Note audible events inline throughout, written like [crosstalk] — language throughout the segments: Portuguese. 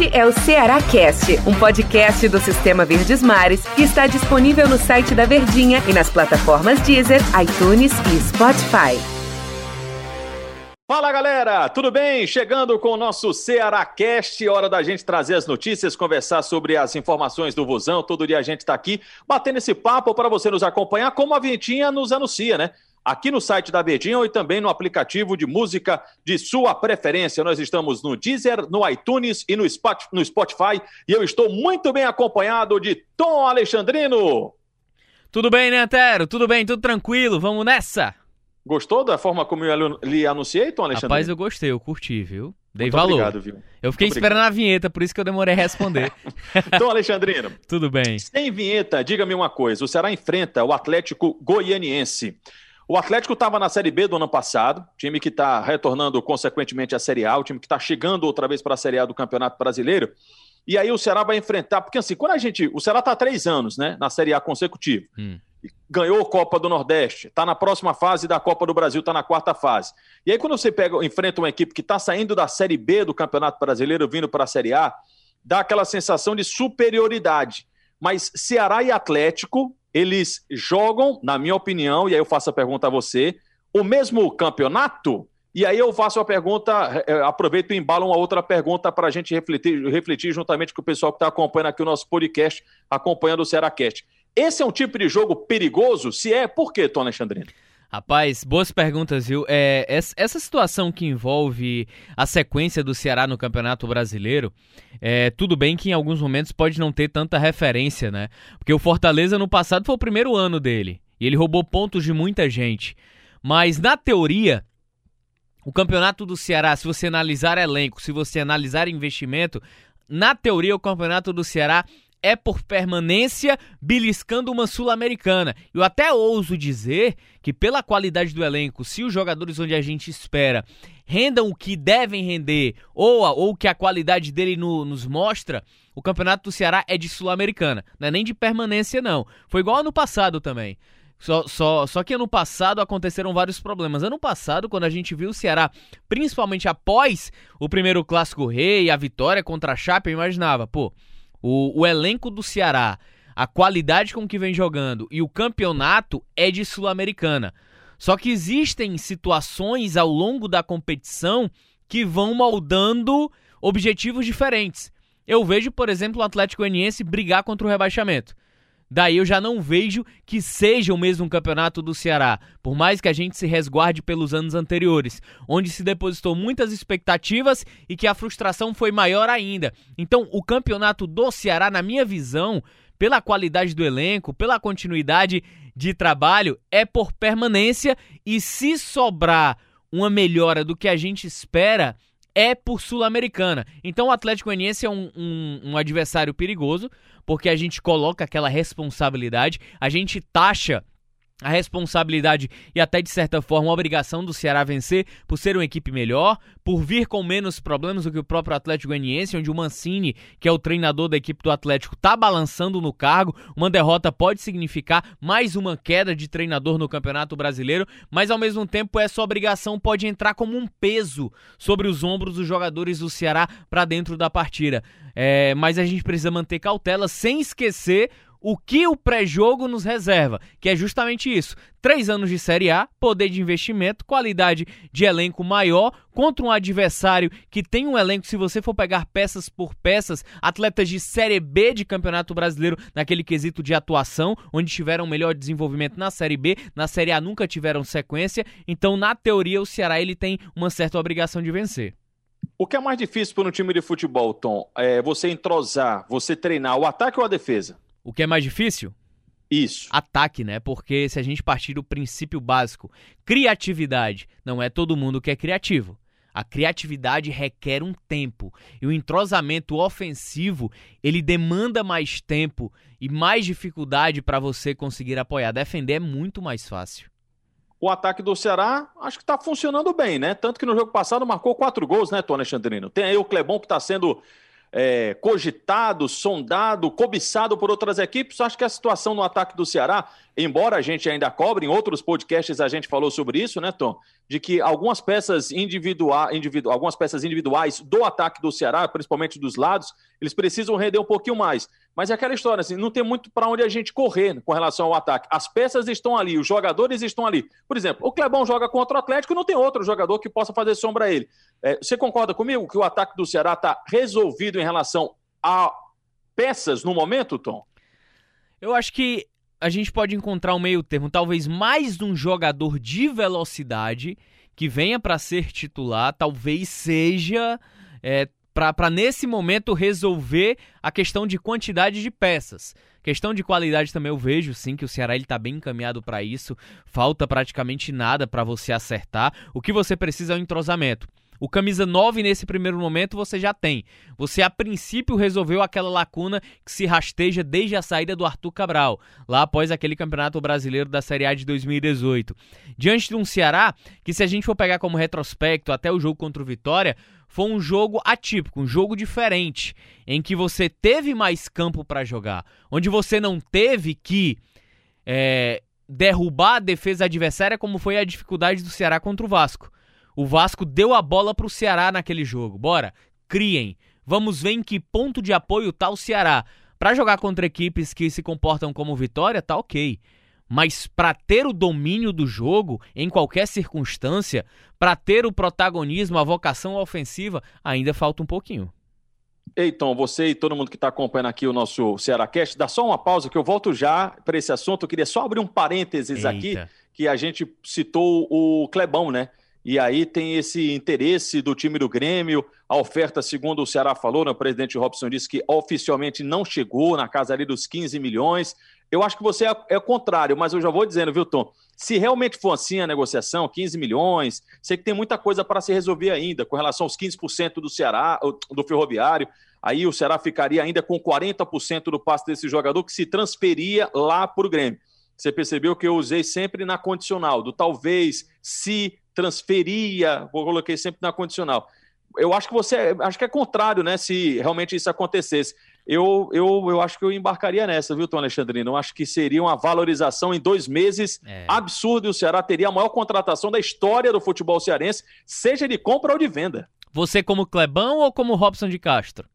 Este é o Ceará Cast, um podcast do Sistema Verdes Mares que está disponível no site da Verdinha e nas plataformas Deezer, iTunes e Spotify. Fala galera, tudo bem? Chegando com o nosso Ceará Cast, hora da gente trazer as notícias, conversar sobre as informações do Vozão. Todo dia a gente está aqui batendo esse papo para você nos acompanhar, como a Vintinha nos anuncia, né? Aqui no site da Verdinha e também no aplicativo de música de sua preferência. Nós estamos no Deezer, no iTunes e no Spotify e eu estou muito bem acompanhado de Tom Alexandrino. Tudo bem, né, Antero? Tudo bem, tudo tranquilo, vamos nessa! Gostou da forma como eu lhe anunciei, Tom Alexandrino? Rapaz, eu gostei, eu curti, viu? Dei Muito valor. Obrigado, viu? Eu fiquei Muito esperando obrigado. a vinheta, por isso que eu demorei a responder. [laughs] [laughs] Tom Alexandrino, tudo bem. sem vinheta, diga-me uma coisa: o Ceará enfrenta o Atlético Goianiense. O Atlético estava na Série B do ano passado, time que está retornando consequentemente à Série A, o time que está chegando outra vez para a Série A do Campeonato Brasileiro. E aí o Ceará vai enfrentar, porque assim, quando a gente. O Ceará está há três anos, né? Na Série A consecutivo. Hum. Ganhou a Copa do Nordeste, está na próxima fase da Copa do Brasil, está na quarta fase. E aí, quando você pega, enfrenta uma equipe que está saindo da Série B do Campeonato Brasileiro, vindo para a Série A, dá aquela sensação de superioridade. Mas Ceará e Atlético, eles jogam, na minha opinião, e aí eu faço a pergunta a você, o mesmo campeonato? E aí eu faço a pergunta, eh, aproveito e embalo uma outra pergunta para a gente refletir, refletir juntamente com o pessoal que está acompanhando aqui o nosso podcast, acompanhando o Cearacast. Esse é um tipo de jogo perigoso? Se é, por quê, Tom Alexandrino? Rapaz, boas perguntas, viu? É, es- essa situação que envolve a sequência do Ceará no Campeonato Brasileiro, é, tudo bem que em alguns momentos pode não ter tanta referência, né? Porque o Fortaleza no passado foi o primeiro ano dele e ele roubou pontos de muita gente. Mas na teoria, o Campeonato do Ceará, se você analisar elenco, se você analisar investimento, na teoria o Campeonato do Ceará é por permanência beliscando uma sul-americana. Eu até ouso dizer que pela qualidade do elenco, se os jogadores onde a gente espera rendam o que devem render ou, a- ou que a qualidade dele no- nos mostra, o Campeonato do Ceará é de sul-americana, não é nem de permanência não. Foi igual ano passado também. Só, só, só que ano passado aconteceram vários problemas. Ano passado, quando a gente viu o Ceará, principalmente após o primeiro Clássico Rei, a vitória contra a Chape, eu imaginava, pô, o, o elenco do Ceará, a qualidade com que vem jogando e o campeonato é de Sul-Americana. Só que existem situações ao longo da competição que vão moldando objetivos diferentes. Eu vejo, por exemplo, o Atlético Goianiense brigar contra o rebaixamento. Daí eu já não vejo que seja o mesmo campeonato do Ceará, por mais que a gente se resguarde pelos anos anteriores, onde se depositou muitas expectativas e que a frustração foi maior ainda. Então, o campeonato do Ceará, na minha visão, pela qualidade do elenco, pela continuidade de trabalho, é por permanência e se sobrar uma melhora do que a gente espera, é por Sul-Americana. Então o Atlético Goianiense é um, um- um adversário perigoso, porque a gente coloca aquela responsabilidade, a gente taxa a responsabilidade e até de certa forma a obrigação do Ceará vencer por ser uma equipe melhor, por vir com menos problemas do que o próprio Atlético Goianiense, onde o Mancini, que é o treinador da equipe do Atlético, tá balançando no cargo. Uma derrota pode significar mais uma queda de treinador no Campeonato Brasileiro, mas ao mesmo tempo essa obrigação pode entrar como um peso sobre os ombros dos jogadores do Ceará para dentro da partida. É, mas a gente precisa manter cautela sem esquecer o que o pré-jogo nos reserva, que é justamente isso. Três anos de Série A, poder de investimento, qualidade de elenco maior contra um adversário que tem um elenco, se você for pegar peças por peças, atletas de Série B de Campeonato Brasileiro naquele quesito de atuação, onde tiveram melhor desenvolvimento na Série B, na Série A nunca tiveram sequência, então na teoria o Ceará ele tem uma certa obrigação de vencer. O que é mais difícil para um time de futebol, Tom? É você entrosar, você treinar o ataque ou a defesa? O que é mais difícil? Isso. ataque, né? Porque se a gente partir do princípio básico, criatividade, não é todo mundo que é criativo. A criatividade requer um tempo e o entrosamento ofensivo ele demanda mais tempo e mais dificuldade para você conseguir apoiar. Defender é muito mais fácil. O ataque do Ceará acho que está funcionando bem, né? Tanto que no jogo passado marcou quatro gols, né, Tony Alexandrino? Tem aí o Clebão que está sendo é, cogitado, sondado, cobiçado por outras equipes. Acho que a situação no ataque do Ceará, embora a gente ainda cobre, em outros podcasts a gente falou sobre isso, né, Tom? De que algumas peças, individuais, individu algumas peças individuais do ataque do Ceará, principalmente dos lados, eles precisam render um pouquinho mais. Mas é aquela história, assim, não tem muito para onde a gente correr com relação ao ataque. As peças estão ali, os jogadores estão ali. Por exemplo, o Clebão joga contra o Atlético não tem outro jogador que possa fazer sombra a ele. É, você concorda comigo que o ataque do Ceará está resolvido em relação a peças no momento, Tom? Eu acho que a gente pode encontrar um meio termo, talvez mais um jogador de velocidade que venha para ser titular, talvez seja é, para nesse momento resolver a questão de quantidade de peças. Questão de qualidade também eu vejo sim que o Ceará ele tá bem encaminhado para isso. Falta praticamente nada para você acertar. O que você precisa é um entrosamento. O camisa 9 nesse primeiro momento você já tem. Você a princípio resolveu aquela lacuna que se rasteja desde a saída do Arthur Cabral, lá após aquele Campeonato Brasileiro da Série A de 2018. Diante de um Ceará que se a gente for pegar como retrospecto até o jogo contra o Vitória, foi um jogo atípico, um jogo diferente, em que você teve mais campo para jogar, onde você não teve que é, derrubar a defesa adversária como foi a dificuldade do Ceará contra o Vasco. O Vasco deu a bola para o Ceará naquele jogo. Bora, criem. Vamos ver em que ponto de apoio tá o Ceará. Para jogar contra equipes que se comportam como vitória, tá ok. Mas para ter o domínio do jogo em qualquer circunstância, para ter o protagonismo, a vocação ofensiva, ainda falta um pouquinho. Eiton, você e todo mundo que está acompanhando aqui o nosso Ceará Cast, dá só uma pausa que eu volto já para esse assunto. Eu queria só abrir um parênteses Eita. aqui, que a gente citou o Clebão, né? E aí tem esse interesse do time do Grêmio. A oferta, segundo o Ceará falou, né, o presidente Robson disse que oficialmente não chegou na casa ali dos 15 milhões. Eu acho que você é, é o contrário, mas eu já vou dizendo, viu, Tom? Se realmente for assim a negociação, 15 milhões, sei que tem muita coisa para se resolver ainda com relação aos 15% do Ceará, do Ferroviário. Aí o Ceará ficaria ainda com 40% do passe desse jogador que se transferia lá para o Grêmio. Você percebeu que eu usei sempre na condicional, do talvez, se transferia, vou coloquei sempre na condicional. Eu acho que você, acho que é contrário, né? Se realmente isso acontecesse. Eu, eu, eu acho que eu embarcaria nessa, viu, Tom Alexandrino? Eu acho que seria uma valorização em dois meses é. absurda e o Ceará teria a maior contratação da história do futebol cearense, seja de compra ou de venda. Você como Clebão ou como Robson de Castro?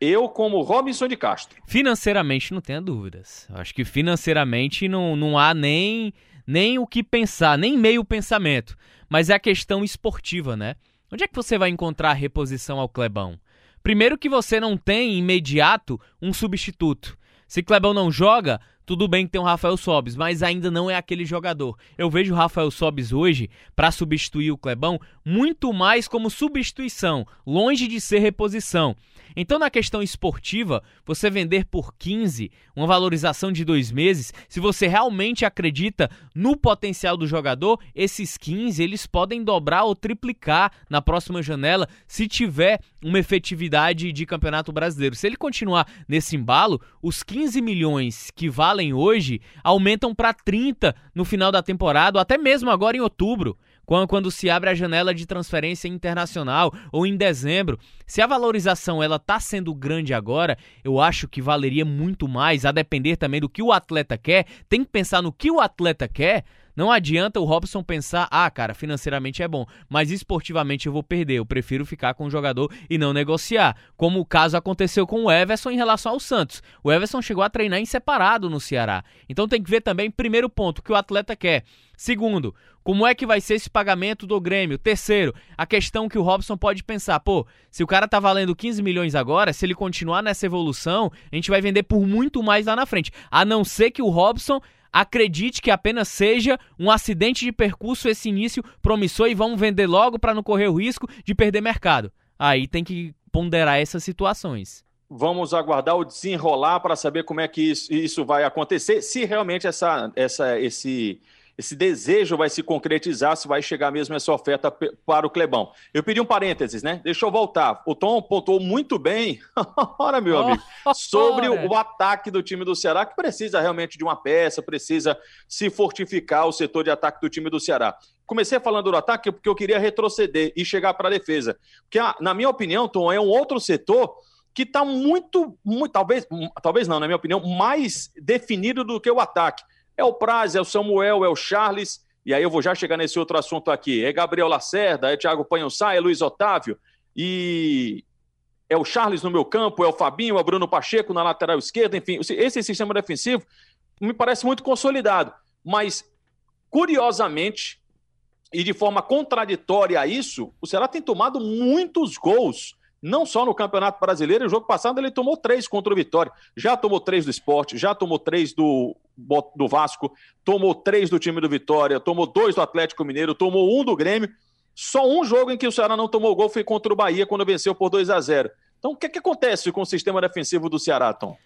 Eu, como Robinson de Castro. Financeiramente, não tenha dúvidas. Acho que financeiramente não, não há nem, nem o que pensar, nem meio pensamento mas é a questão esportiva, né? Onde é que você vai encontrar reposição ao Clebão? Primeiro que você não tem imediato um substituto. Se Clebão não joga, tudo bem que tem o Rafael Sobis, mas ainda não é aquele jogador. Eu vejo o Rafael Sobis hoje, para substituir o Clebão, muito mais como substituição, longe de ser reposição. Então, na questão esportiva, você vender por 15, uma valorização de dois meses, se você realmente acredita no potencial do jogador, esses 15 eles podem dobrar ou triplicar na próxima janela se tiver uma efetividade de campeonato brasileiro. Se ele continuar nesse embalo, os 15 milhões que valem hoje aumentam para 30 no final da temporada, até mesmo agora em outubro quando se abre a janela de transferência internacional ou em dezembro. Se a valorização ela tá sendo grande agora, eu acho que valeria muito mais, a depender também do que o atleta quer. Tem que pensar no que o atleta quer. Não adianta o Robson pensar, ah, cara, financeiramente é bom, mas esportivamente eu vou perder. Eu prefiro ficar com o jogador e não negociar. Como o caso aconteceu com o Everson em relação ao Santos. O Everson chegou a treinar em separado no Ceará. Então tem que ver também, primeiro ponto, o que o atleta quer. Segundo, como é que vai ser esse pagamento do Grêmio? Terceiro, a questão que o Robson pode pensar, pô, se o cara tá valendo 15 milhões agora, se ele continuar nessa evolução, a gente vai vender por muito mais lá na frente. A não ser que o Robson acredite que apenas seja um acidente de percurso esse início promissor e vamos vender logo para não correr o risco de perder mercado. Aí tem que ponderar essas situações. Vamos aguardar o desenrolar para saber como é que isso, isso vai acontecer, se realmente essa, essa, esse esse desejo vai se concretizar, se vai chegar mesmo essa oferta para o Clebão. Eu pedi um parênteses, né? Deixa eu voltar. O Tom pontuou muito bem, [laughs] ora, meu amigo, sobre o, o ataque do time do Ceará, que precisa realmente de uma peça, precisa se fortificar o setor de ataque do time do Ceará. Comecei falando do ataque porque eu queria retroceder e chegar para a defesa. Porque, na minha opinião, Tom, é um outro setor que está muito, muito, talvez, talvez não, na minha opinião, mais definido do que o ataque. É o Praz, é o Samuel, é o Charles, e aí eu vou já chegar nesse outro assunto aqui. É Gabriel Lacerda, é Thiago Panhonsá, é Luiz Otávio, e é o Charles no meu campo, é o Fabinho, é o Bruno Pacheco na lateral esquerda, enfim, esse sistema defensivo me parece muito consolidado. Mas, curiosamente, e de forma contraditória a isso, o Ceará tem tomado muitos gols não só no Campeonato Brasileiro, no jogo passado ele tomou três contra o Vitória. Já tomou três do esporte, já tomou três do, do Vasco, tomou três do time do Vitória, tomou dois do Atlético Mineiro, tomou um do Grêmio. Só um jogo em que o Ceará não tomou gol foi contra o Bahia, quando venceu por 2 a 0 Então, o que, é que acontece com o sistema defensivo do Ceará, Tom?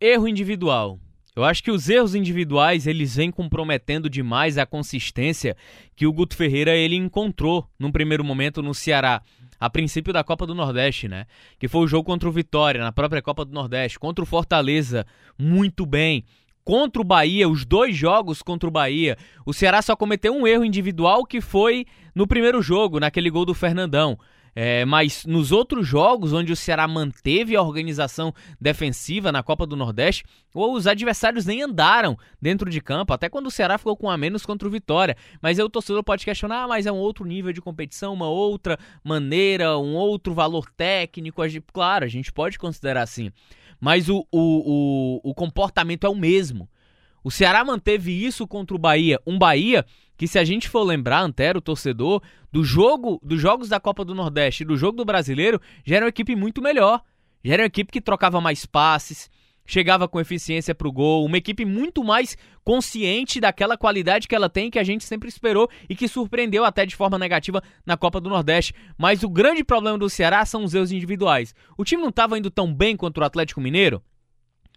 Erro individual. Eu acho que os erros individuais eles vêm comprometendo demais a consistência que o Guto Ferreira ele encontrou num primeiro momento no Ceará a princípio da Copa do Nordeste, né? Que foi o jogo contra o Vitória, na própria Copa do Nordeste, contra o Fortaleza, muito bem. Contra o Bahia, os dois jogos contra o Bahia, o Ceará só cometeu um erro individual que foi no primeiro jogo, naquele gol do Fernandão. É, mas nos outros jogos, onde o Ceará manteve a organização defensiva na Copa do Nordeste, os adversários nem andaram dentro de campo, até quando o Ceará ficou com a menos contra o Vitória. Mas aí o torcedor pode questionar, ah, mas é um outro nível de competição, uma outra maneira, um outro valor técnico. Claro, a gente pode considerar assim. Mas o, o, o, o comportamento é o mesmo. O Ceará manteve isso contra o Bahia. Um Bahia que, se a gente for lembrar, Antero, torcedor, do jogo, dos jogos da Copa do Nordeste e do jogo do Brasileiro, já era uma equipe muito melhor. Já era uma equipe que trocava mais passes, chegava com eficiência para o gol, uma equipe muito mais consciente daquela qualidade que ela tem, que a gente sempre esperou e que surpreendeu até de forma negativa na Copa do Nordeste. Mas o grande problema do Ceará são os erros individuais. O time não estava indo tão bem contra o Atlético Mineiro?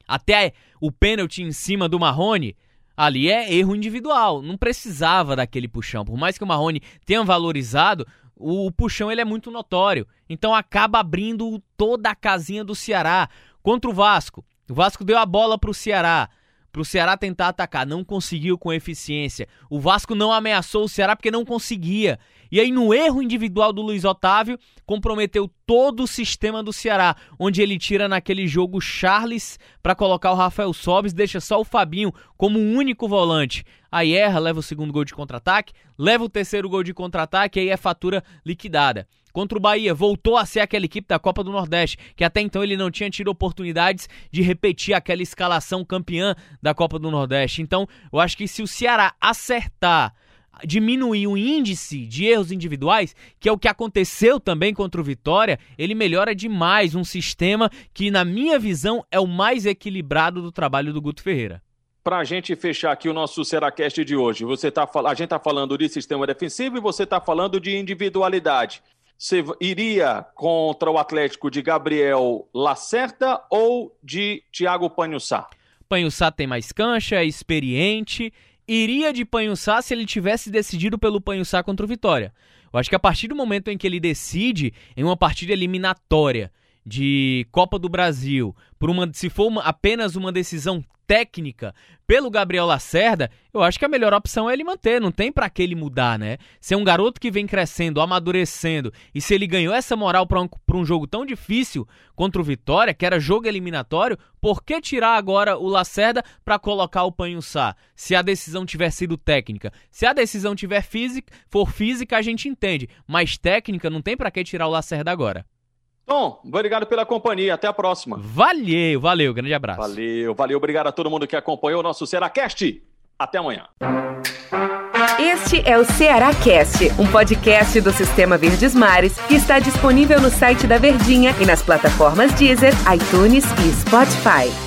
Até o pênalti em cima do Marrone, ali é erro individual. Não precisava daquele puxão. Por mais que o Marrone tenha valorizado, o puxão ele é muito notório. Então acaba abrindo toda a casinha do Ceará. Contra o Vasco. O Vasco deu a bola para o Ceará para o Ceará tentar atacar, não conseguiu com eficiência. O Vasco não ameaçou o Ceará porque não conseguia. E aí, no erro individual do Luiz Otávio, comprometeu todo o sistema do Ceará, onde ele tira naquele jogo Charles para colocar o Rafael Sobes, deixa só o Fabinho como único volante. Aí erra, leva o segundo gol de contra-ataque, leva o terceiro gol de contra-ataque aí é fatura liquidada contra o Bahia. Voltou a ser aquela equipe da Copa do Nordeste, que até então ele não tinha tido oportunidades de repetir aquela escalação campeã da Copa do Nordeste. Então, eu acho que se o Ceará acertar diminuir o índice de erros individuais, que é o que aconteceu também contra o Vitória, ele melhora demais um sistema que, na minha visão, é o mais equilibrado do trabalho do Guto Ferreira. Para a gente fechar aqui o nosso Seracast de hoje, você tá, a gente está falando de sistema defensivo e você está falando de individualidade. Você iria contra o Atlético de Gabriel Lacerda ou de Thiago Panhussá? Panhussá tem mais cancha, é experiente. Iria de Panhussá se ele tivesse decidido pelo Panhussá contra o Vitória. Eu acho que a partir do momento em que ele decide em uma partida eliminatória de Copa do Brasil, por uma, se for uma, apenas uma decisão técnica pelo Gabriel Lacerda, eu acho que a melhor opção é ele manter, não tem para que ele mudar, né? Se é um garoto que vem crescendo, amadurecendo, e se ele ganhou essa moral para um, um jogo tão difícil contra o Vitória, que era jogo eliminatório, por que tirar agora o Lacerda para colocar o Panhussá? Se a decisão tiver sido técnica. Se a decisão tiver física, for física, a gente entende, mas técnica não tem para que tirar o Lacerda agora. Tom, obrigado pela companhia. Até a próxima. Valeu, valeu. Grande abraço. Valeu, valeu. Obrigado a todo mundo que acompanhou o nosso Cearacast. Até amanhã. Este é o Ceará Cast, um podcast do Sistema Verdes Mares que está disponível no site da Verdinha e nas plataformas Deezer, iTunes e Spotify.